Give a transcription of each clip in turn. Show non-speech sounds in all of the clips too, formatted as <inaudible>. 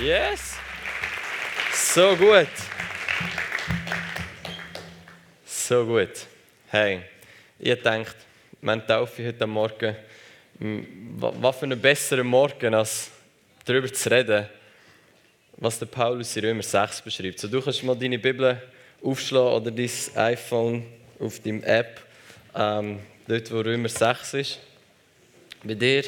Yes! So gut. So gut. Hey, ich denkt, man Taufe heute Morgen, was für einen besseren Morgen, als darüber zu reden, was der Paulus in Römer 6 beschreibt. So, du kannst mal deine Bibel aufschlagen oder dein iPhone auf deinem App, ähm, dort wo Römer 6 ist. Bei dir.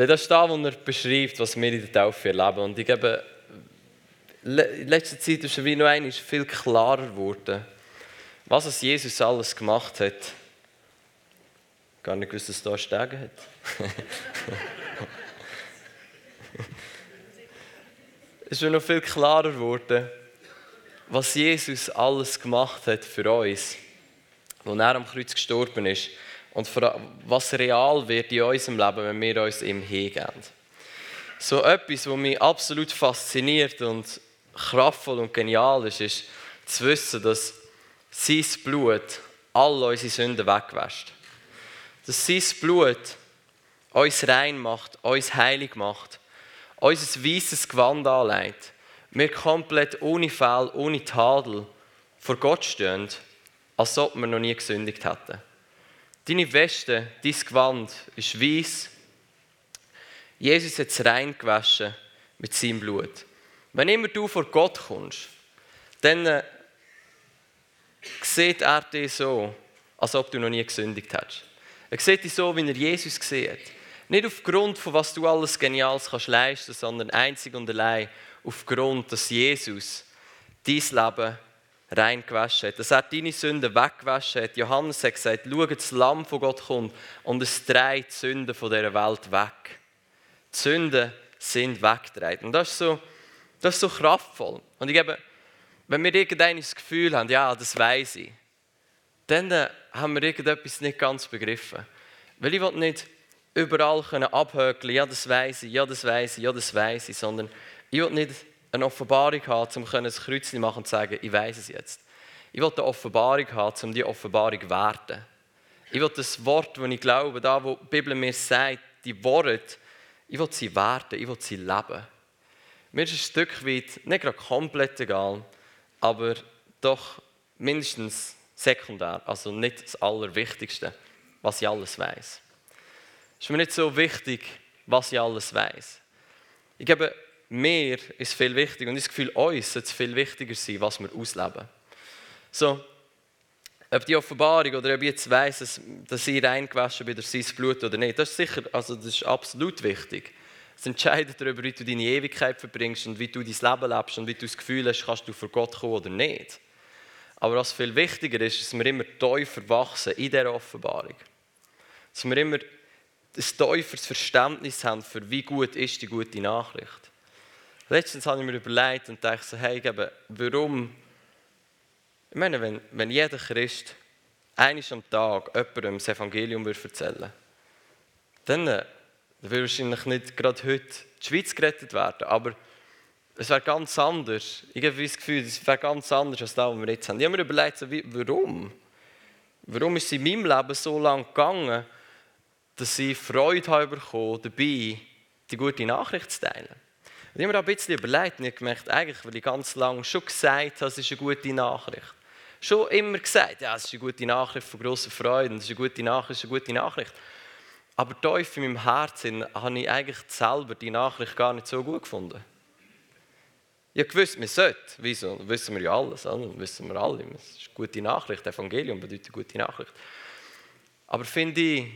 Weil das ist da, wo er beschreibt, was wir in der Taufe erleben. Und ich glaube, in letzter Zeit ist es wie noch einmal viel klarer geworden, was es Jesus alles gemacht hat. Gar nicht gewusst, dass es da Stege hat. es <laughs> ist noch viel klarer geworden, was Jesus alles gemacht hat für uns, als er am Kreuz gestorben ist und was real wird in unserem Leben, wenn wir uns ihm hingeben. So etwas, was mich absolut fasziniert und kraftvoll und genial ist, ist zu wissen, dass sein Blut all unsere Sünden wegwäscht. Dass sein Blut uns rein macht, uns heilig macht, uns ein weißes Gewand anlegt. Wir komplett ohne Fehl, ohne Tadel vor Gott stehen, als ob wir noch nie gesündigt hätten. Deine Weste, dein Gewand ist weiß. Jesus hat es rein gewaschen mit seinem Blut. Wenn immer du vor Gott kommst, dann äh, sieht er dich so, als ob du noch nie gesündigt hättest. Er sieht dich so, wie er Jesus sieht. Nicht aufgrund von was du alles Geniales kannst leisten, sondern einzig und allein aufgrund, dass Jesus dein Leben rein gewaschen hat, dass er deine Sünden weggewaschen hat. Johannes hat gesagt, schau, das Lamm von Gott kommt und es trägt die Sünden von dieser Welt weg. Die Sünden sind weggetragen. Und das ist so, das ist so kraftvoll. Und ich glaube, wenn wir irgendein Gefühl haben, ja, das weiß ich, dann äh, haben wir irgendetwas nicht ganz begriffen. Weil ich will nicht überall abhökeln, ja, das weiß ich, ja, das weiß ich, ja, das weiß ich, sondern ich will nicht eine Offenbarung haben, um ein zu machen und zu sagen, ich weiß es jetzt. Ich will eine Offenbarung haben, um die Offenbarung zu werden. Ich will das Wort, das ich glaube, da wo die Bibel mir sagt, die Worte, ich will sie werden, ich will sie leben. Mir ist ein Stück weit, nicht gerade komplett egal, aber doch mindestens sekundär, also nicht das Allerwichtigste, was ich alles weiß. Es ist mir nicht so wichtig, was ich alles weiß. Ich glaube, mir ist viel wichtiger und ich Gefühl, uns sollte es viel wichtiger sein, was wir ausleben. So, ob die Offenbarung oder ob ich jetzt weiss, dass, ich reingewaschen bin durch sein Blut oder nicht, das ist sicher, also das ist absolut wichtig. Es entscheidet darüber, wie du deine Ewigkeit verbringst und wie du dein Leben lebst und wie du das Gefühl hast, kannst du vor Gott kommen oder nicht. Aber was viel wichtiger ist, dass wir immer tiefer wachsen in dieser Offenbarung. Dass wir immer ein tieferes Verständnis haben für wie gut ist die gute Nachricht. Letztens habe ich mir überlegt und dachte so, hey, eben, warum? Ich meine, wenn, wenn jeder Christ eines am Tag jemandem das Evangelium erzählen würde, dann äh, würde wahrscheinlich nicht gerade heute die Schweiz gerettet werden, aber es wäre ganz anders. Ich habe das Gefühl, es wäre ganz anders als das, was wir jetzt haben. Ich habe mir überlegt, so, wie, warum? Warum ist es in meinem Leben so lange gegangen, dass ich Freude habe bekommen, dabei die gute Nachricht zu teilen? Und ich habe mir ein bisschen überlegt und ich gemerkt, eigentlich, weil ich ganz lange schon gesagt habe, es ist eine gute Nachricht. Schon immer gesagt, ja, es ist eine gute Nachricht von grosser Freude, es ist eine gute Nachricht, es ist eine gute Nachricht. Aber tief in meinem Herzen habe ich eigentlich selber die Nachricht gar nicht so gut gefunden. Ich wusste, man sollte. Wieso? Wissen wir ja alles. Das wissen wir alle. Es ist eine gute Nachricht. Evangelium bedeutet eine gute Nachricht. Aber finde ich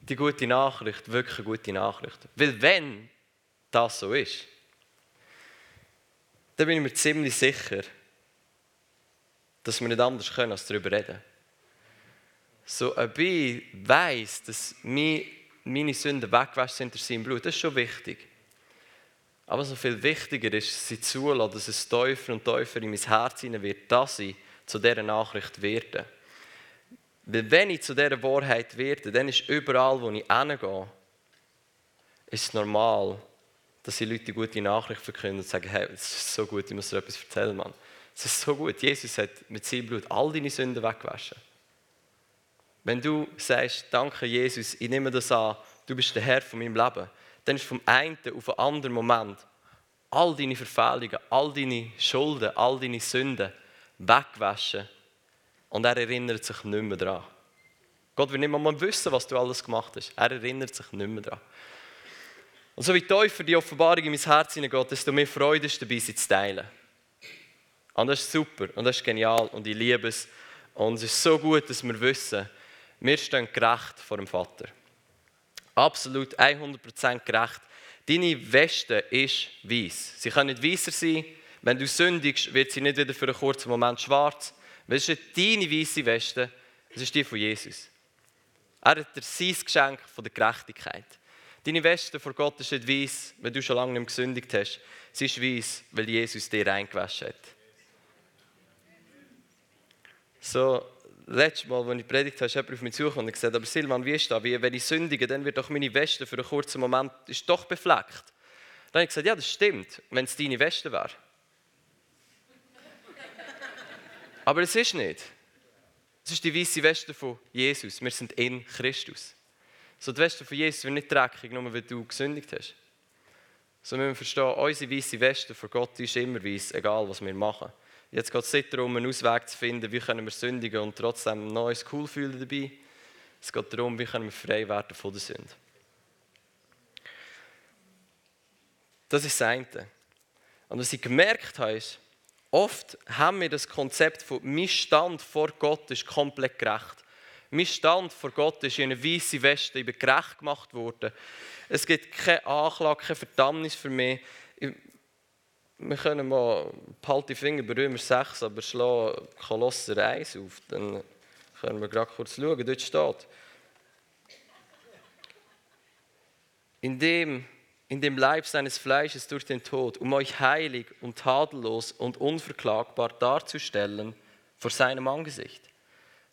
die gute Nachricht wirklich eine gute Nachricht? Weil wenn das so ist, dann bin ich mir ziemlich sicher, dass wir nicht anders können, als darüber reden. So, ob ich weiss, dass meine Sünden weggewaschen sind durch sein Blut, das ist schon wichtig. Aber so viel wichtiger ist, sie zulassen, dass es tiefer und tiefer in mein Herz hinein wird, dass ich zu dieser Nachricht werde. Weil wenn ich zu dieser Wahrheit werde, dann ist überall, wo ich hingehe, ist normal, dass die Leute gute Nachricht verkünden und sagen, hey, es ist so gut, ich muss dir etwas erzählen, Mann. Es ist so gut. Jesus hat mit seinem Blut all deine Sünden weggewaschen. Wenn du sagst, danke Jesus, ich nehme das an, du bist der Herr von meinem Leben, dann ist vom einen auf den anderen Moment all deine Verfehlungen, all deine Schulden, all deine Sünden wegwaschen und er erinnert sich nicht mehr daran. Gott will nicht mal wissen, was du alles gemacht hast. Er erinnert sich nicht mehr daran. Und so wie tiefer die Offenbarung in mein Herz hineingeht, desto mehr Freude ist dabei, sie zu teilen. Und das ist super und das ist genial und ich liebe es. Und es ist so gut, dass wir wissen, wir stehen gerecht vor dem Vater. Absolut 100% gerecht. Deine Weste ist weiß. Sie kann nicht weißer sein. Wenn du sündigst, wird sie nicht wieder für einen kurzen Moment schwarz. Das ist deine weiße Weste, das ist die von Jesus. Er hat dir sein Geschenk von der Gerechtigkeit. Deine Weste vor Gott ist nicht weiß, wenn du schon lange nicht gesündigt hast. Sie ist weiß, weil Jesus dir reingewaschen hat. So, letztes Mal, als ich predigt habe, ist jemand auf mich zugekommen und gesagt, aber Silvan, wie ist das? Wenn ich sündige, dann wird doch meine Weste für einen kurzen Moment ist doch befleckt. Dann habe ich gesagt, ja, das stimmt, wenn es deine Weste wäre. aber es ist nicht. Es ist die weiße Weste von Jesus. Wir sind in Christus. So, die Weste von Jesus wird nicht dreckig, nur weil du gesündigt hast. So müssen wir verstehen, unsere weiße Weste von Gott ist immer weiß, egal was wir machen. Jetzt geht es nicht darum, einen Ausweg zu finden, wie können wir sündigen und trotzdem noch uns cool fühlen dabei. Es geht darum, wie können wir frei werden von der Sünde. Das ist das eine. Und was ich gemerkt habe, ist, oft haben wir das Konzept von mein Stand vor Gott ist komplett gerecht. Mein Stand vor Gott ist in einer weißen Weste, ich gerecht gemacht worden. Es gibt keine Anklage, keine Verdammnis für mich wir können mal die Finger bei Römer 6, aber schlagen Kolosser 1 auf. Dann können wir gerade kurz schauen. Dort steht, in dem, in dem Leib seines Fleisches durch den Tod, um euch heilig und tadellos und unverklagbar darzustellen vor seinem Angesicht.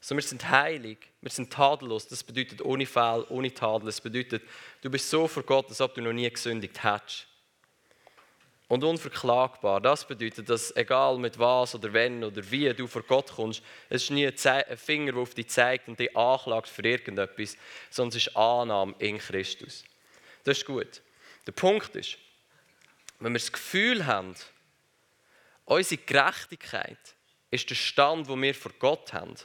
So, wir sind heilig, wir sind tadellos. Das bedeutet ohne Fehl, ohne Tadel. Das bedeutet, du bist so vor Gott, als ob du noch nie gesündigt hättest und unverklagbar. Das bedeutet, dass egal mit was oder wenn oder wie du vor Gott kommst, es ist nie ein Finger, der auf dich zeigt und dich anklagt für irgendetwas, sondern es ist Annahme in Christus. Das ist gut. Der Punkt ist, wenn wir das Gefühl haben, unsere Gerechtigkeit ist der Stand, wo wir vor Gott haben,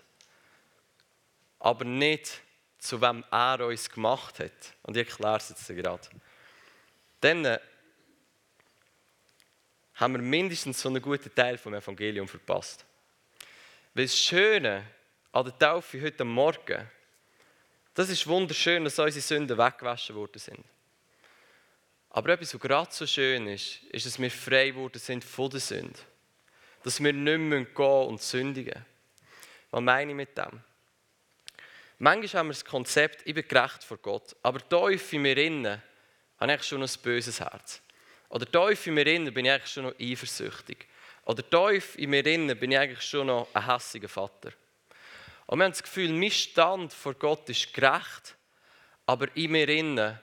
aber nicht zu wem er uns gemacht hat. Und ich erkläre es jetzt gerade. Dann haben wir mindestens so einen guten Teil vom Evangelium verpasst. Weil das Schöne an der Taufe heute Morgen, das ist wunderschön, dass unsere Sünden weggewaschen worden sind. Aber etwas, was gerade so schön ist, ist, dass wir frei geworden sind von der Sünde. Dass wir nicht mehr gehen und sündigen. Was meine ich mit dem? Manchmal haben wir das Konzept, ich bin gerecht vor Gott, aber tief in mir innen habe ich schon ein böses Herz. Oder tief in mir innen bin ich eigentlich schon noch eifersüchtig. Oder tief in mir innen bin ich eigentlich schon noch ein hässiger Vater. Und wir haben das Gefühl, mein Stand vor Gott ist gerecht, aber in mir innen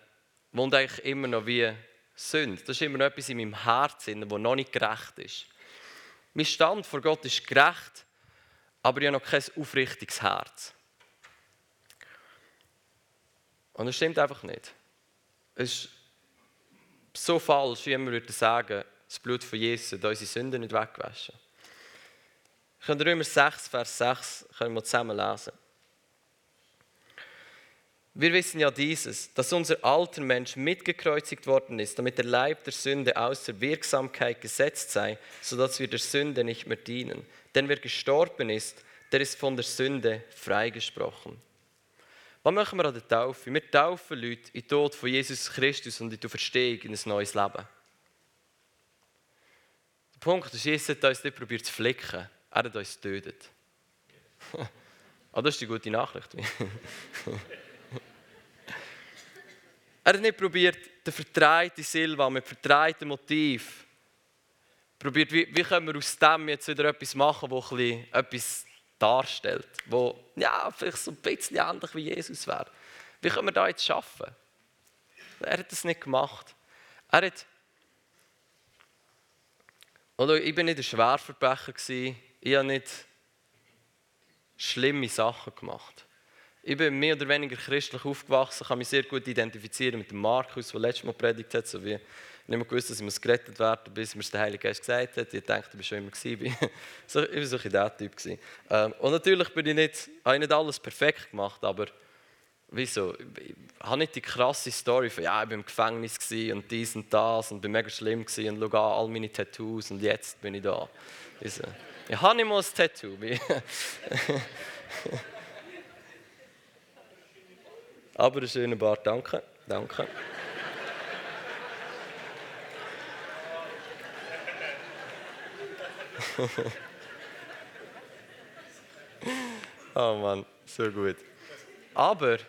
wohnt eigentlich immer noch wie Sünde. Das ist immer noch etwas in meinem Herzen, das noch nicht gerecht ist. Mein Stand vor Gott ist gerecht, aber ich habe noch kein aufrichtiges Herz. Und das stimmt einfach nicht. Es ist so falsch, wie wir würden sagen, das Blut von Jesus hat unsere Sünden nicht weggewaschen. Wir können Römer 6, Vers 6 können wir zusammen lesen. Wir wissen ja dieses, dass unser alter Mensch mitgekreuzigt worden ist, damit der Leib der Sünde außer Wirksamkeit gesetzt sei, sodass wir der Sünde nicht mehr dienen. Denn wer gestorben ist, der ist von der Sünde freigesprochen. Was machen wir an der Taufe? Wir taufen Leute in den Tod von Jesus Christus und in die Verstehung in ein neues Leben. Der Punkt ist, Jesus hat uns nicht probiert zu flicken, er hat uns getötet. <laughs> ah, das ist die gute Nachricht. <laughs> er hat nicht probiert, den vertreiten Silva mit vertreiten Motiv, probiert, wie, wie können wir aus dem jetzt wieder etwas machen, wo etwas darstellt, wo ja, vielleicht so ein bisschen ähnlich wie Jesus wäre. Wie können wir da jetzt schaffen? Er hat das nicht gemacht. Er hat oder ich bin nicht ein Schwerverbrecher ich habe nicht schlimme Sachen gemacht. Ich bin mehr oder weniger christlich aufgewachsen, kann mich sehr gut identifizieren mit dem Markus, der letztes Mal predigt hat, so wie nicht mehr gewusst, dass ich gerettet werden bis mir der Heilige Geist gesagt hat. Ich dachte, ich war schon immer gewesen. so, <laughs> ich war so ein der Typ. Ähm, und natürlich bin ich nicht, habe ich nicht alles perfekt gemacht, aber wieso? Ich habe nicht die krasse Story von, ja, ich war im Gefängnis und dies und das und bin mega schlimm und schau an, all meine Tattoos und jetzt bin ich da. Also, ich habe nicht mal ein Tattoo. <laughs> Aber ein schöner Bart, danke. danke. <laughs> oh Mann, so gut. Aber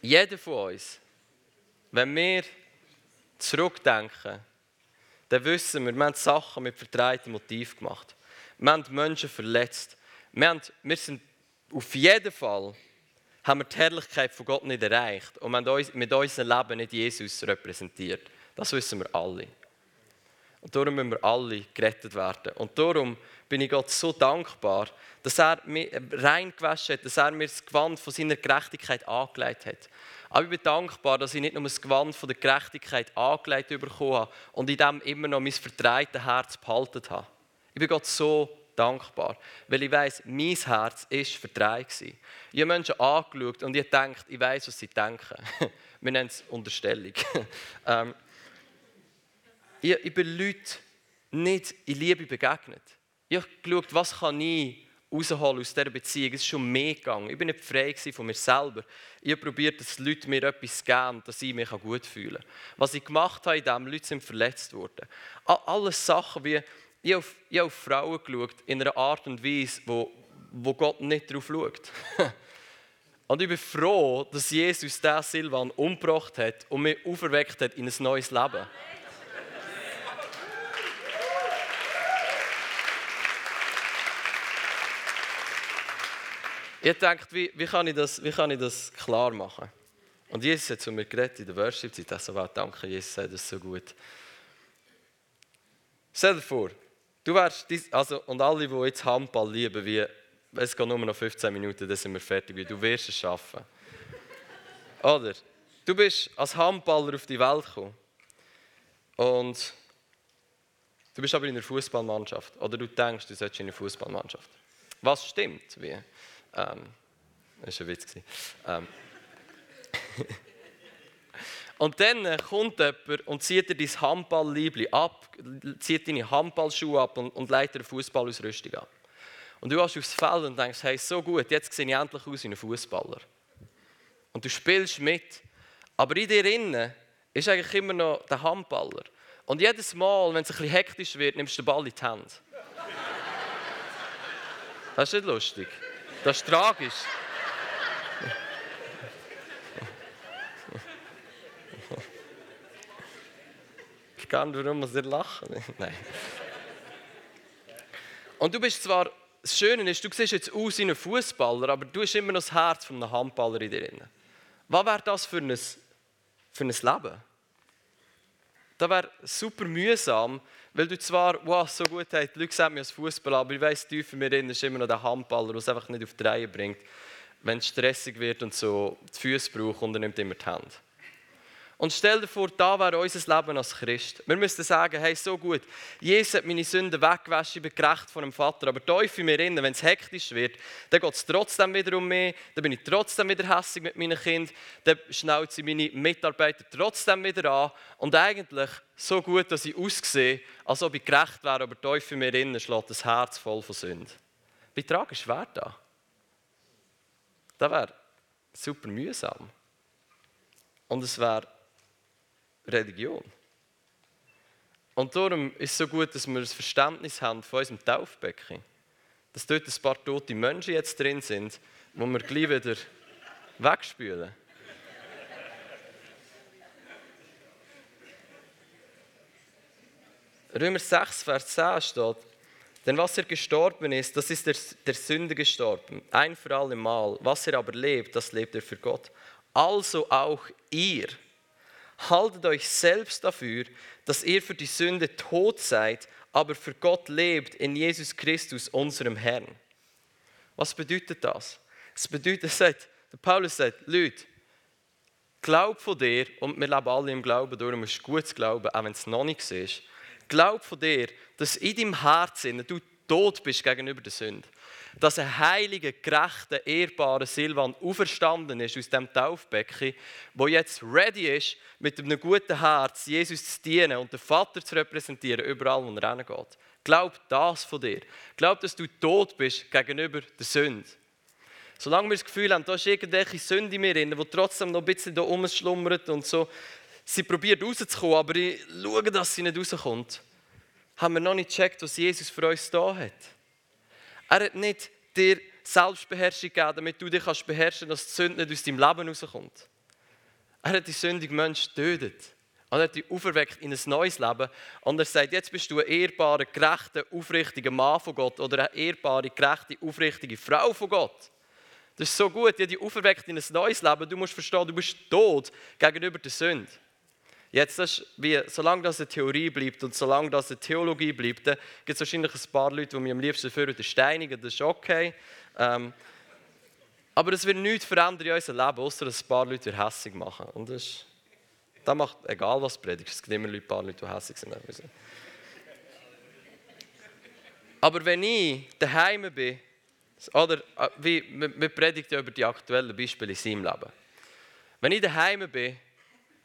jeder von uns, wenn wir zurückdenken, dann wissen wir, wir haben Sachen mit verdrehtem Motiv gemacht. Wir haben Menschen verletzt. Wir, haben, wir sind auf jeden Fall haben wir die Herrlichkeit von Gott nicht erreicht und wir haben mit unserem Leben nicht Jesus repräsentiert. Das wissen wir alle. Und darum müssen wir alle gerettet werden. Und darum bin ich Gott so dankbar, dass er mich reingewaschen hat, dass er mir das Gewand von seiner Gerechtigkeit angelegt hat. Aber ich bin dankbar, dass ich nicht nur das Gewand von der Gerechtigkeit angelegt bekommen habe und in dem immer noch mein verdrehtes Herz behalten habe. Ich bin Gott so dankbar, weil ich weiß, mein Herz ist verdreht Ich habe Menschen angeschaut und ich denke, ich weiß, was sie denken. <laughs> Wir nennen es Unterstellung. <laughs> Ich, ich bin Leuten nicht in Liebe begegnet. Ich habe geschaut, was kann ich rausholen aus dieser Beziehung. Es ist schon mehr gegangen. Ich bin nicht frei von mir selber. Ich habe probiert, dass die Leute mir etwas geben, dass ich mich gut fühlen kann. Was ich gemacht habe, in dem Leute sind verletzt worden. Alles Sachen wie, ich auf, ich habe auf Frauen geschaut, in einer Art und Weise, wo, wo Gott nicht darauf schaut. <laughs> und ich bin froh, dass Jesus diesen Silvan umgebracht hat und mich auferweckt hat in ein neues Leben. Ich dachte, wie, wie, kann ich das, wie kann ich das klar machen? Und Jesus hat zu mir geredet in der Worship-Zeit. Ich so, wow, danke, Jesus das so gut. Stell dir vor, du wärst, also, und alle, die jetzt Handball lieben, wie, es geht nur noch 15 Minuten, dann sind wir fertig, du wirst es schaffen. Oder? Du bist als Handballer auf die Welt gekommen. Und du bist aber in einer Fußballmannschaft. Oder du denkst, du solltest in einer Fußballmannschaft. Was stimmt? Wie? Ähm, das war ein Witz. Ähm. <laughs> und dann äh, kommt jemand und zieht dir dein Handballliebli ab, zieht deine Handballschuhe ab und, und legt dir Fußballausrüstung ab. Und du gehst aufs Feld und denkst, hey, so gut, jetzt sehe ich endlich aus wie ein Fußballer. Und du spielst mit. Aber in dir innen ist eigentlich immer noch der Handballer. Und jedes Mal, wenn es ein bisschen hektisch wird, nimmst du den Ball in die Hand. Das ist nicht lustig. Das ist tragisch. Ich kann warum muss ihr lachen? <laughs> Nein. Und du bist zwar, das Schöne ist, du siehst jetzt aus wie ein Fußballer, aber du hast immer noch das Herz von einem Handballer in dir. Was wäre das für ein, für ein Leben? Das wäre super mühsam, weil du zwar, wow, so gut hast, die Leute sehen mich als Fußballer, aber ich weiss, tief in mir drin ist immer noch der Handballer, der es einfach nicht auf die Reihe bringt, wenn es stressig wird und so die Füße braucht und er nimmt immer die Hand. Und stell dir vor, da wäre unser Leben als Christ. Wir müssten sagen, hey, so gut, Jesus hat meine Sünden weggewaschen, ich bin gerecht vor dem Vater, aber tief mir innen, wenn es hektisch wird, dann geht es trotzdem wieder um mich, dann bin ich trotzdem wieder hässlich mit meinen Kindern, dann schnauze ich meine Mitarbeiter trotzdem wieder an und eigentlich so gut, dass ich aussehe, als ob ich gerecht wäre, aber tief mir innen schlägt das Herz voll von Sünden. Wie tragisch wäre das? Das wäre super mühsam. Und es wäre Religion. Und darum ist es so gut, dass wir das Verständnis haben von unserem Taufbecken. Dass dort ein paar tote Menschen jetzt drin sind, wo wir gleich wieder wegspülen. Römer 6, Vers 10 steht, denn was er gestorben ist, das ist der, der Sünde gestorben, ein für alle Mal. Was er aber lebt, das lebt er für Gott. Also auch ihr haltet euch selbst dafür, dass ihr für die Sünde tot seid, aber für Gott lebt in Jesus Christus, unserem Herrn. Was bedeutet das? Das bedeutet, sagt, der Paulus sagt, Leute, glaub von dir, und wir leben alle im Glauben, darum ist es gut zu glauben, auch wenn es noch nicht ist, glaub von dir, dass in deinem Herzen du tot bist gegenüber der Sünde. Dass ein heiliger, gerechter, ehrbarer Silvan auferstanden ist aus dem Taufbecken, wo jetzt ready ist, mit einem guten Herz Jesus zu dienen und den Vater zu repräsentieren, überall, wo er hingeht. Glaub das von dir. Glaub, dass du tot bist gegenüber der Sünde. Solange wir das Gefühl haben, da ist irgendwelche Sünde in mir drin, die trotzdem noch ein bisschen da rumschlummert und so, sie probiert rauszukommen, aber ich schaue, dass sie nicht rauskommt, haben wir noch nicht gecheckt, was Jesus für uns da hat. Er hat nicht dir Selbstbeherrschung gegeben, damit du dich kannst beherrschen kannst, dass die Sünde nicht aus deinem Leben rauskommt. Er hat die sündigen Menschen getötet. Und er hat dich auferweckt in ein neues Leben. Und er sagt, jetzt bist du ein ehrbarer, gerechter, aufrichtiger Mann von Gott oder eine ehrbare, gerechte, aufrichtige Frau von Gott. Das ist so gut, die hat dich auferweckt in ein neues Leben. Du musst verstehen, du bist tot gegenüber der Sünde. Jetzt, das wie, solange das eine Theorie bleibt und solange das eine Theologie bleibt, gibt es wahrscheinlich ein paar Leute, die mich am liebsten für steinigen, das ist okay. Ähm, aber es wird nichts verändern in unserem Leben, außer dass ein paar Leute hässig machen. Und das, das macht, egal was du predigst, es gibt immer ein paar Leute, die hässig sind. Aber wenn ich daheim bin, oder äh, wie, wir predigen über die aktuellen Beispiele in seinem Leben. Wenn ich daheim bin,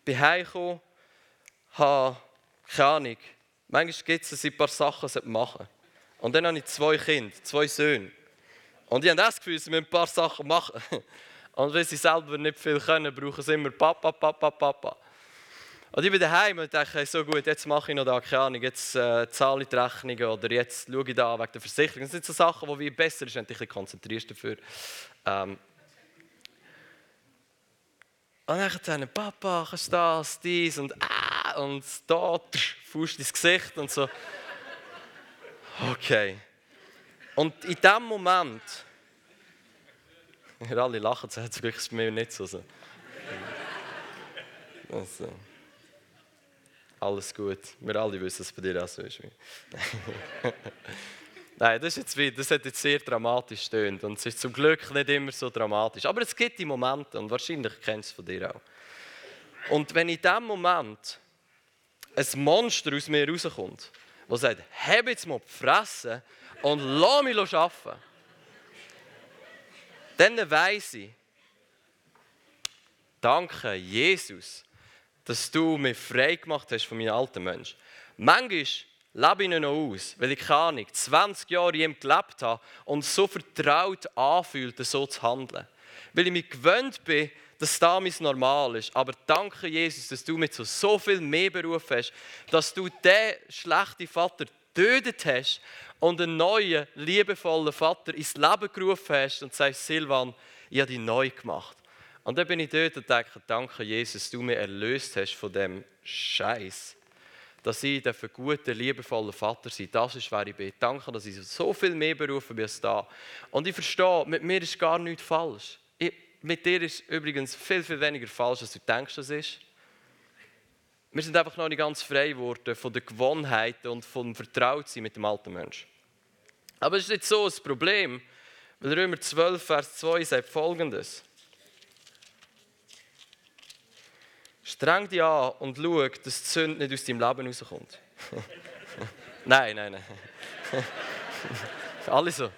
bin heimgekommen, habe, keine Ahnung, manchmal gibt es ein paar Sachen, die machen Und dann habe ich zwei Kinder, zwei Söhne. Und ich habe das Gefühl, sie müssen ein paar Sachen machen. <laughs> Und wenn sie selber nicht viel können, brauchen sie immer Papa, Papa, Papa. Und ich bin daheim und denke, so gut, jetzt mache ich noch da, keine Ahnung, jetzt äh, zahle ich die Rechnungen oder jetzt schaue ich da wegen der Versicherung. Das sind so Sachen, die besser sind, wenn du dich konzentrierst dafür. Ähm, und dann dann, Papa, kannst du das, dies und ah, und da, Fuß ins Gesicht und so. Okay. Und in dem Moment, wir alle lachen, ist wirklich bei mir nicht so. Also, alles gut. Wir alle wissen, dass es bei dir auch so ist. <laughs> Nein, das, ist jetzt wie, das hat jetzt sehr dramatisch stöhnt und es ist zum Glück nicht immer so dramatisch. Aber es gibt die Momente und wahrscheinlich kennst du es von dir auch. Und wenn in diesem Moment ein Monster aus mir rauskommt, das sagt, hab jetzt mal die Fresse und lass mich arbeiten, dann weiss ich, danke Jesus, dass du mich frei gemacht hast von meinem alten Mensch. Manchmal lebe ich ihn noch aus, weil ich keine Ahnung, 20 Jahre in ihm gelebt habe und so vertraut anfühlt, so zu handeln. Weil ich mich gewöhnt bin, dass das mein Normal ist. Aber danke, Jesus, dass du mich zu so viel mehr berufen hast, dass du den schlechten Vater getötet hast und einen neuen, liebevollen Vater ins Leben gerufen hast und sagst, Silvan, ich habe dich neu gemacht. Und dann bin ich dort und denke, danke, Jesus, dass du mich erlöst hast von dem Scheiß dass ich ein guter, liebevoller Vater sein Das ist, wer ich bin. Danke, dass ich so viel mehr berufen bin als da. Und ich verstehe, mit mir ist gar nichts falsch. Ich, mit dir ist übrigens viel, viel weniger falsch, als du denkst, es ist. Wir sind einfach noch nicht ganz frei geworden von den Gewohnheiten und vom Vertrautsein mit dem alten Menschen. Aber es ist nicht so ein Problem, weil Römer 12, Vers 2 sagt folgendes. Streng dich an und schau, dass die Sünde nicht aus deinem Leben rauskommt. <laughs> nein, nein, nein. <laughs> Alle so.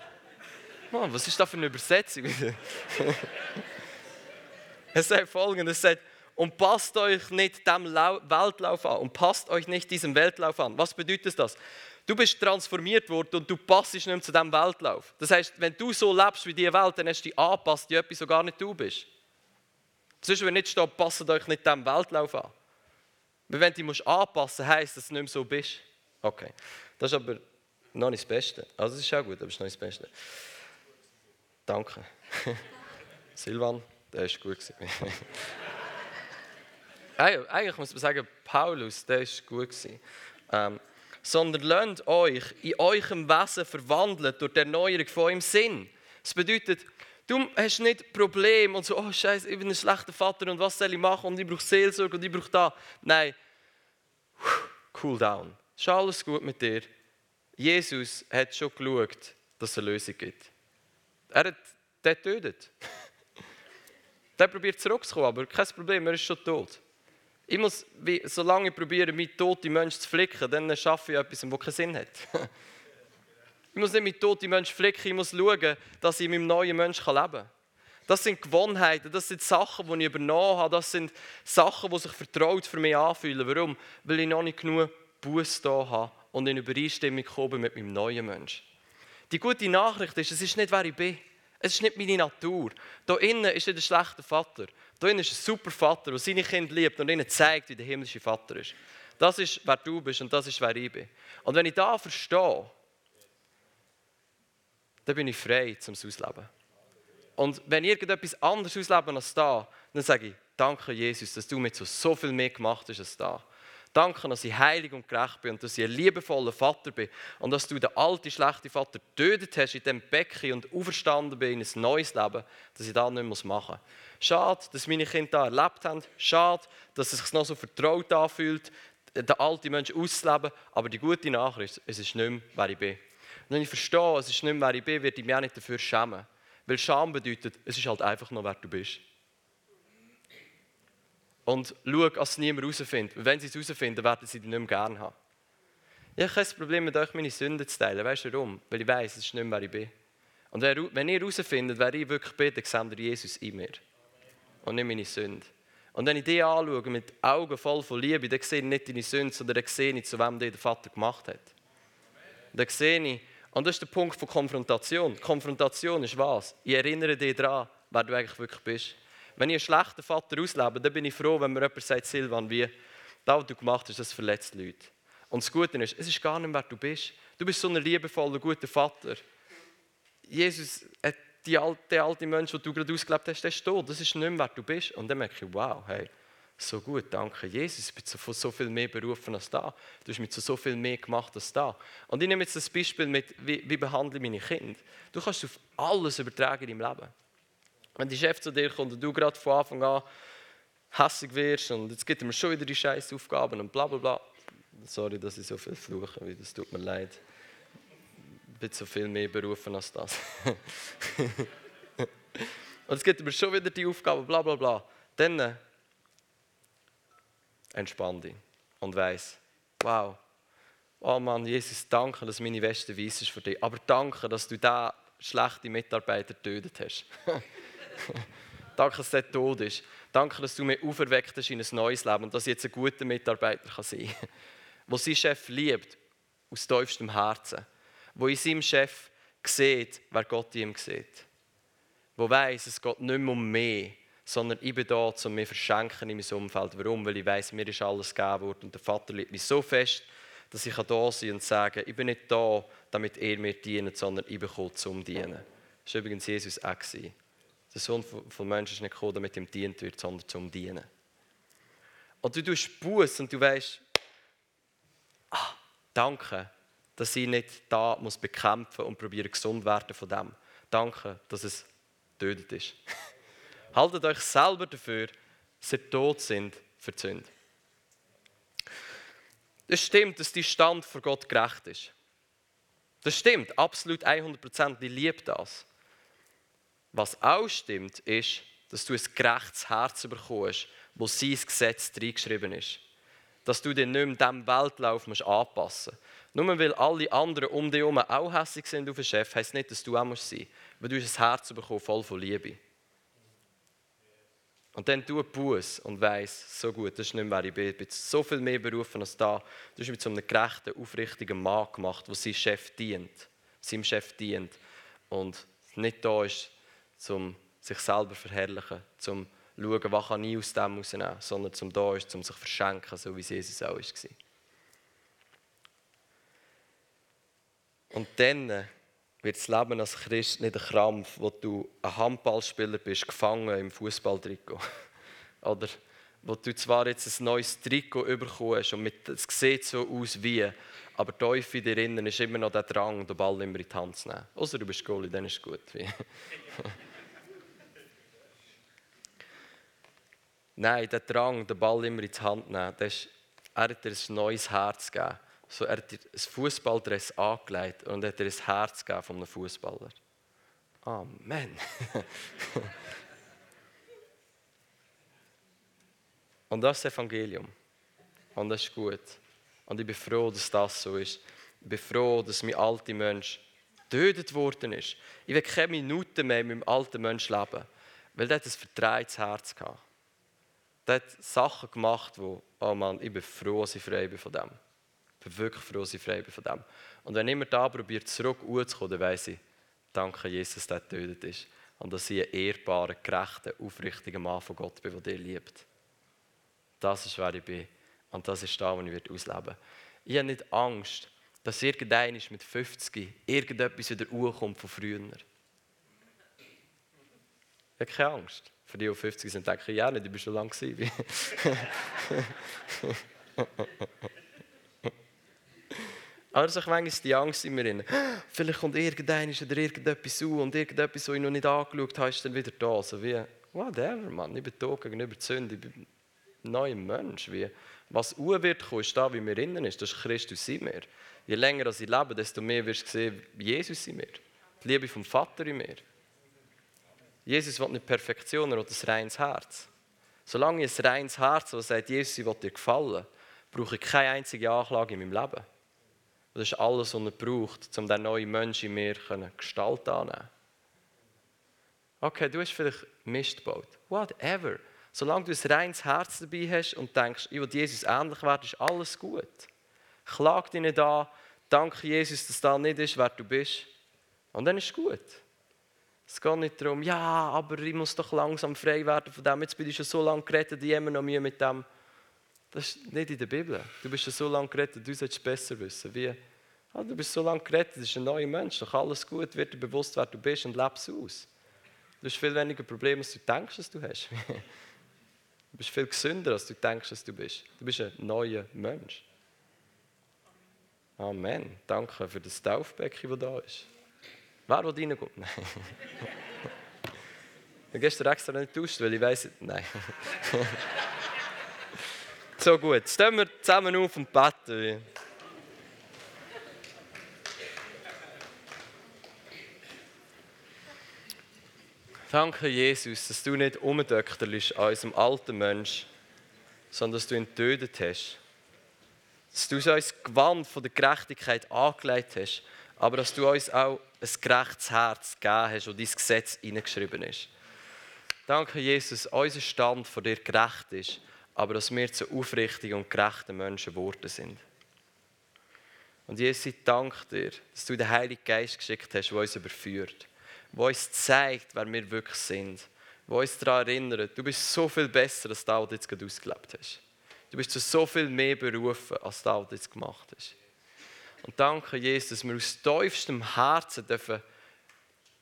Mann, was ist das für eine Übersetzung? <laughs> es sagt folgendes: Es sagt, und passt euch nicht dem Weltlauf an und passt euch nicht diesem Weltlauf an. Was bedeutet das? Du bist transformiert worden und du passt nicht mehr zu diesem Weltlauf. Das heißt, wenn du so lebst wie die Welt, dann hast du dich angepasst, die etwas, so gar nicht du bist. Sonst, wenn nicht steht, passt euch nicht diesem Weltlauf an. Weil wenn du dich anpassen musst, heisst dass du nicht mehr so bist. Okay. Das ist aber noch nicht das Beste. Also, das ist auch gut, aber es ist noch nicht das Beste. Danke. <laughs> Silvan, der war gut. <laughs> Eigentlich muss man sagen, Paulus, der war gut. Ähm, sondern lernt euch in eurem Wesen verwandeln durch die Erneuerung von eurem Sinn. Das bedeutet, Du hast nicht Problem und so, oh Scheiße, ich bin ein schlechter Vater und was soll ich machen und ich brauche Seelsorge und ich brauche da. Nein, cool down. Ist alles gut mit dir. Jesus hat schon geschaut, dass es eine Lösung gibt. Er hat der tötet. Der probiert zurückzukommen, aber kein Problem, er ist schon tot. Ich muss, wie, solange ich probiere, mit toten Menschen zu flicken, dann schaffe ich etwas, das keinen Sinn hat. <laughs> ich muss nicht mit toten Menschen flicken, ich muss schauen, dass ich mit einem neuen Menschen leben kann. Das sind Gewohnheiten, das sind Sachen, die ich übernommen habe, das sind Sachen, die sich vertraut für mich anfühlen. Warum? Weil ich noch nicht genug Buß da habe und in Übereinstimmung komme mit meinem neuen Menschen. Die gute Nachricht ist, es ist nicht, wer ich bin. Es ist nicht meine Natur. Da innen ist nicht ein schlechter Vater. Da innen ist ein super Vater, der seine Kinder liebt und ihnen zeigt, wie der himmlische Vater ist. Das ist, wer du bist und das ist, wer ich bin. Und wenn ich da verstehe, dann bin ich frei zum Ausleben. Und wenn ich irgendetwas anderes auslebe als da, dann sage ich, danke Jesus, dass du mir so, so viel mehr gemacht hast als da. Danke, dass ich heilig und gerecht bin und dass ich ein liebevoller Vater bin und dass du den alten, schlechten Vater getötet hast in dem Becken und auferstanden bin in ein neues Leben, dass ich das nicht machen muss. Schade, dass meine Kinder das erlebt haben. Schade, dass es sich noch so vertraut anfühlt, den alten Menschen auszuleben. Aber die gute Nachricht ist, es ist nicht mehr, wer ich bin. Und wenn ich verstehe, es ist nicht mehr, wer ich bin, werde ich mich auch nicht dafür schämen. Weil Scham bedeutet, es ist halt einfach noch, wer du bist. Und schau, dass es niemand herausfindet. Wenn sie es herausfinden, werden sie dich nicht mehr gerne haben. Ich habe kein Problem mit euch, meine Sünden zu teilen. Weißt du warum? Weil ich weiß, es ist nicht mehr, wer ich bin. Und wenn ihr herausfindet, wer ich wirklich bin, dann seht ihr Jesus in mir. Und nicht meine Sünde. Und wenn ich dich anschaue mit Augen voll von Liebe, dann sehe ich nicht deine Sünde, sondern dann sehe ich, zu wem der Vater gemacht hat. Dann sehe ich, und das ist der Punkt von Konfrontation. Konfrontation ist was? Ich erinnere dich daran, wer du eigentlich wirklich bist. Wenn ich einen schlechten Vater auslebe, dann bin ich froh, wenn mir jemand sagt, Silvan, wie, das, was du gemacht hast, das verletzt Leute. Und das Gute ist, es ist gar nicht, wer du bist. Du bist so ein liebevoller, guter Vater. Jesus die alte, der alte Mensch, den du gerade ausgelebt hast, der ist tot. Das ist nicht mehr, wer du bist. Und dann merke ich, wow, hey, so gut, danke Jesus, ich bin von so viel mehr berufen als da. Du hast mit so, so viel mehr gemacht als da. Und ich nehme jetzt das Beispiel mit, wie, wie behandle ich meine Kinder. Du kannst auf alles übertragen deinem Leben. Wenn die Chef zu dir kommt und du gerade von Anfang an hässig wirst und jetzt gibt er mir schon wieder die scheiß Aufgaben und bla bla bla. Sorry, dass ich so viel fluche, das tut mir leid. Ich bin so viel mehr berufen als das. <laughs> und jetzt gibt mir schon wieder die Aufgaben, bla bla bla. Dann äh, entspann dich und weiss, wow, oh Mann, Jesus, danke, dass meine Weste weiss ist für dich. Aber danke, dass du diesen schlechten Mitarbeiter getötet hast. <laughs> Danke, dass der tot ist. Danke, dass du mich auferweckt hast in ein neues Leben und dass ich jetzt ein guter Mitarbeiter kann sein kann. <laughs> Wo sein Chef liebt, aus tiefstem Herzen. Wo in seinem Chef sieht, wer Gott ihm sieht. Wo weiß, es geht nicht mehr um mich, sondern ich bin da, um mich verschenken in meinem Umfeld. Warum? Weil ich weiß, mir ist alles gegeben worden und der Vater liebt mich so fest, dass ich da sein und sagen, ich bin nicht da, damit er mir dient, sondern ich bin gekommen, zum dienen. Das war übrigens Jesus auch. Der Sohn von Menschen ist nicht gekommen, damit ihm dient wird, sondern zum Dienen. Und du tust Buß und du weißt, ah, danke, dass ich nicht da muss bekämpfen und probieren gesund werden von dem. Danke, dass es tötet ist. <laughs> Haltet euch selber dafür, dass ihr tot sind für die Sünde. Es stimmt, dass die Stand vor Gott gerecht ist. Das stimmt, absolut 100%. Ich liebe das. Was auch stimmt, ist, dass du ein gerechtes Herz bekommst, wo sein Gesetz reingeschrieben ist. Dass du dich nicht mehr diesem Weltlauf musst anpassen musst. Nur weil alle anderen um dich herum auch hässlich sind auf den Chef, heisst nicht, dass du auch sein musst. Weil du hast ein Herz bekommen, voll von Liebe. Und dann tu Buß und weiss, so gut, das ist nicht mehr, wer ich bin. Ich bin so viel mehr berufen als da. Du hast mit so einem gerechten, aufrichtigen Mann gemacht, der seinem Chef dient. Seinem Chef dient. Und nicht da ist, um sich selber zu verherrlichen, um zu schauen, was kann ich aus dem herausnehmen, sondern zum da ist, um sich verschenken, so wie es Jesus auch war. Und dann wird das Leben als Christ nicht ein Krampf, wo du ein Handballspieler bist, gefangen im Fußballtrikot. <laughs> Oder wo du zwar jetzt ein neues Trikot bekommst und es sieht so aus wie, aber tief in dir innen ist immer noch der Drang, den Ball immer in die Hand zu nehmen. Außer du bist Goalie, dann ist es gut. <laughs> Nein, der Drang, den Ball immer in die Hand zu nehmen, ist, er hat dir ein neues Herz gegeben. So, er hat dir ein Fußballdress angelegt und hat dir ein Herz gegeben von einem Fußballer. Amen. <laughs> und das ist das Evangelium. Und das ist gut. Und ich bin froh, dass das so ist. Ich bin froh, dass mein alter Mensch getötet worden ist. Ich will keine Minute mehr mit meinem alten Mensch leben, weil der hat ein verdrehtes Herz gehabt. Der hat Sachen gemacht, wo, oh Mann, ich bin froh, dass ich frei bin von dem. Ich bin wirklich froh, dass ich frei bin von dem. Und wenn jemand da probiert, zurück zu dann weiss ich, danke Jesus, der getötet ist. Und dass ich ein ehrbarer, gerechter, aufrichtiger Mann von Gott bin, der dir liebt. Das ist, wer ich bin. Und das ist da, wo ich ausleben werde. Ich habe nicht Angst, dass irgendeiner mit 50 irgendetwas wieder kommt von früher. Ich habe keine Angst. Für die, die 50 sind, denke ich, ja nicht, ich bin schon lange. <laughs> Aber so ist die Angst in mir drin. Vielleicht kommt irgendeiner oder irgendetwas zu und irgendetwas, was ich noch nicht angeschaut habe, ist dann wieder da. So wie, whatever, Mann. Ich bin da gegenüber die Sünde. Ich bin neuer Mensch. Wie, was Uhr wird kommen, ist da, wie mir innen ist. Das ist Christus in mir. Je länger ich lebe, desto mehr wirst du sehen, Jesus in mir. Die Liebe vom Vater in mir. Jesus will nicht Perfektion, er will ein reines Herz. Solange ich ein reines Herz habe, sagt, Jesus, ich will dir gefallen, brauche ich keine einzige Anklage in meinem Leben. Das ist alles, was er braucht, um den neuen Menschen in mir Gestalt anzunehmen. Okay, du hast vielleicht Mist gebaut. Whatever. Solange du ein reines Herz dabei hast und denkst, ich will Jesus ähnlich werden, ist alles gut. Klag dich nicht an, danke Jesus, dass das nicht ist, wer du bist. Und dann ist es gut. Es geht nicht darum, ja, aber ich muss doch langsam frei werden von dem. Jetzt bin ich schon so lange gerettet, ich immer noch Mühe mit dem. Das ist nicht in der Bibel. Du bist schon so lange gerettet, du solltest besser wissen. Wie, ah, du bist so lange gerettet, du bist ein neuer Mensch. Doch alles gut, wird dir bewusst, wer du bist und lebst aus. Du hast viel weniger Probleme, als du denkst, dass du hast. <laughs> Du bist viel gesünder, als du denkst, dass du bist. Du bist ein neuer Mensch. Amen. Danke für das Taufbecken, das da ist. Wer will reinkommt? Nein. Ich <laughs> gestern extra nicht getauscht, weil ich weiss, nein. <laughs> So gut, stehen wir zusammen auf und beten. Danke, Jesus, dass du nicht umdöchterst an unserem alten Mensch, sondern dass du ihn getötet hast. Dass du uns Gewand von der Gerechtigkeit angelegt hast, aber dass du uns auch ein gerechtes Herz gegeben hast, wo dein Gesetz hineingeschrieben ist. Danke, Jesus, dass unser Stand vor dir gerecht ist aber dass wir zu aufrichtigen und gerechten Menschen geworden sind. Und Jesus, ich danke dir, dass du den Heiligen Geist geschickt hast, der uns überführt, der uns zeigt, wer wir wirklich sind, der uns daran erinnert, du bist so viel besser, als das, was du jetzt gerade ausgelebt hast. Du bist zu so viel mehr berufen, als das, was du jetzt gemacht hast. Und danke, Jesus, dass wir aus tiefstem Herzen dürfen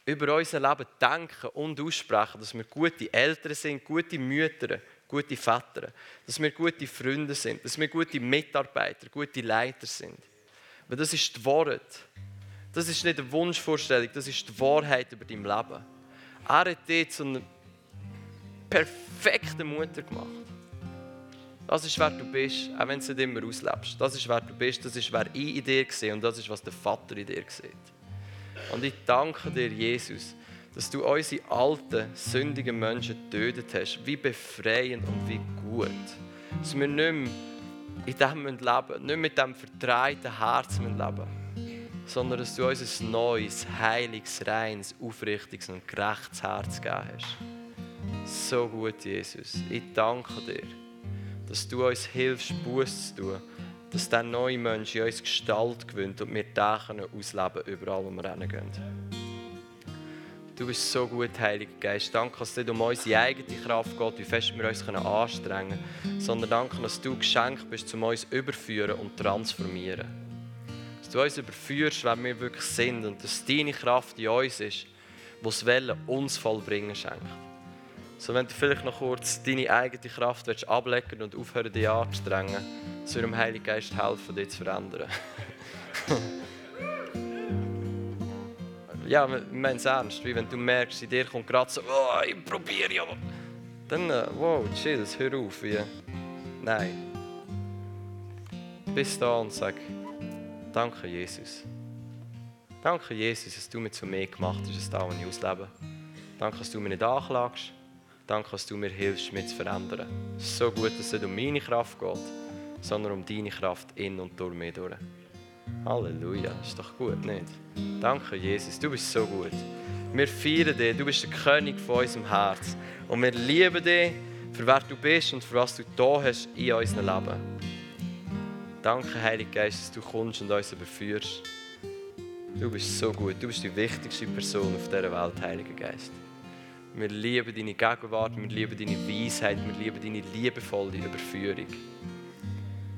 über unser Leben denken und aussprechen, dass wir gute Eltern sind, gute Mütter, gute Väter, dass wir gute Freunde sind, dass wir gute Mitarbeiter, gute Leiter sind. Weil das ist die Wahrheit. Das ist nicht eine Wunschvorstellung, das ist die Wahrheit über dein Leben. Er hat dich zu einer perfekten Mutter gemacht. Das ist, wer du bist, auch wenn du es nicht immer auslebst. Das ist, wer du bist, das ist, wer ich in dir sehe und das ist, was der Vater in dir sieht. Und ich danke dir, Jesus, dass du unsere alten, sündigen Menschen getötet hast. Wie befreiend und wie gut. Dass wir nicht mehr in dem leben müssen, nicht mit dem verdrehten Herz leben sondern dass du uns ein neues, heiliges, reines, aufrichtiges und gerechtes Herz gegeben hast. So gut, Jesus. Ich danke dir, dass du uns hilfst, Buß zu tun, dass der neue Mensch in uns Gestalt gewinnt und wir den ausleben überall, wo wir hingehen. Du bist so gut, Heiliger Geist. Danke, dass es nicht um unsere eigene Kraft geht, wie fest wir uns anstrengen können, sondern danke, dass du geschenkt bist, um uns überführen und transformieren. Du uns überführst, wer wir wirklich sind und dass deine Kraft in uns ist, die es Wellen uns vollbringen schenkt. So, wenn du vielleicht noch kurz deine eigene Kraft willst, ablegen und aufhören, dich anzustrengen, soll dem Heiligen Geist helfen, dich zu verändern. <laughs> ja, wir meinen es ernst. Wie wenn du merkst, in dir kommt gerade so, oh, ich probiere ja. Dann, uh, wow, chill, hör auf. Wie, nein. Bis da und sag, danke Jesus. Danke, Jesus, dass du mir zu mehr gemacht hast, als das, was ich auslebe. Danke, dass du mir nicht anklagst. Danke, dass du mir hilfst, mich zu verändern. Es ist so gut, dass es nicht um meine Kraft geht, sondern um deine Kraft in und durch mich durch. Halleluja, ist doch gut, nicht? Danke, Jesus, du bist so gut. Wir feiern dich, du bist der König von unserem Herz. Und wir lieben dich, für wer du bist und für was du da hast in unserem Leben. Danke, Heiliger Geist, dass du kommst und uns überführst. Du bist so gut, du bist die wichtigste Person auf dieser Welt, Heiliger Geist. Wir lieben deine Gegenwart, wir lieben deine Weisheit, wir lieben deine liebevolle Überführung.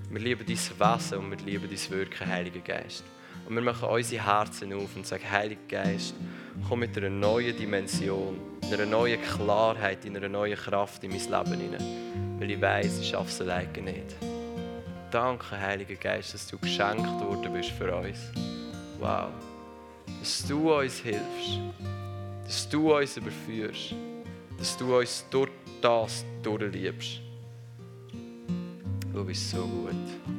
Wir lieben dein Wesen und wir lieben dein Wirken, Heiliger Geist. Und wir machen unsere Herzen auf und sagen, Heiliger Geist, komm mit einer neuen Dimension, einer neuen Klarheit, in einer neuen Kraft in mein Leben hinein. Weil ich weiss, ich schaffe es alleine nicht. Danke, Heiliger Geist, dass du geschenkt worden bist für uns. Wow. Dass du uns hilfst. Dass du uns überführst. Dass du uns durch das durchliebst. Du bist so gut.